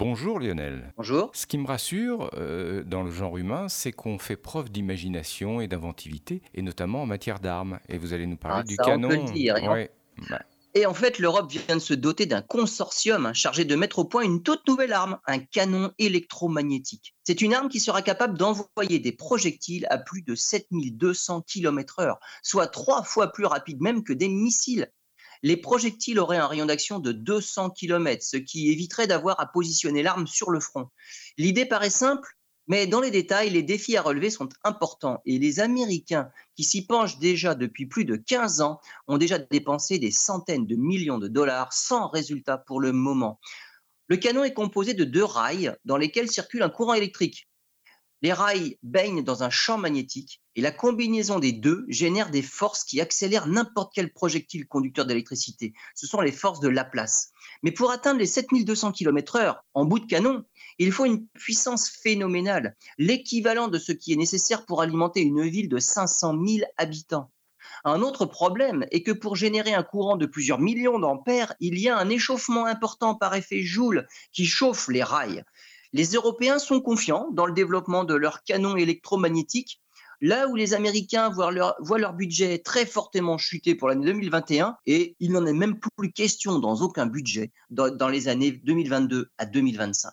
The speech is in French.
Bonjour Lionel. Bonjour. Ce qui me rassure euh, dans le genre humain, c'est qu'on fait preuve d'imagination et d'inventivité, et notamment en matière d'armes. Et vous allez nous parler Ah, du ça, on canon. peut le dire, et on- Ouais. Bah, Et en fait, l'Europe vient de se doter d'un consortium hein, chargé de mettre au point une toute nouvelle arme, un canon électromagnétique. C'est une arme qui sera capable d'envoyer des projectiles à plus de 7200 km/h, soit trois fois plus rapide même que des missiles. Les projectiles auraient un rayon d'action de 200 km, ce qui éviterait d'avoir à positionner l'arme sur le front. L'idée paraît simple, mais dans les détails, les défis à relever sont importants et les Américains, qui s'y penchent déjà depuis plus de 15 ans, ont déjà dépensé des centaines de millions de dollars sans résultat pour le moment. Le canon est composé de deux rails dans lesquels circule un courant électrique. Les rails baignent dans un champ magnétique et la combinaison des deux génère des forces qui accélèrent n'importe quel projectile conducteur d'électricité. Ce sont les forces de Laplace. Mais pour atteindre les 7200 km/h en bout de canon, il faut une puissance phénoménale, l'équivalent de ce qui est nécessaire pour alimenter une ville de 500 000 habitants. Un autre problème est que pour générer un courant de plusieurs millions d'ampères, il y a un échauffement important par effet Joule qui chauffe les rails. Les Européens sont confiants dans le développement de leurs canons électromagnétiques, là où les Américains voient leur, budget très fortement chuter pour l'année 2021, et il n'en est même plus question dans aucun budget dans- dans les années 2022 à 2025.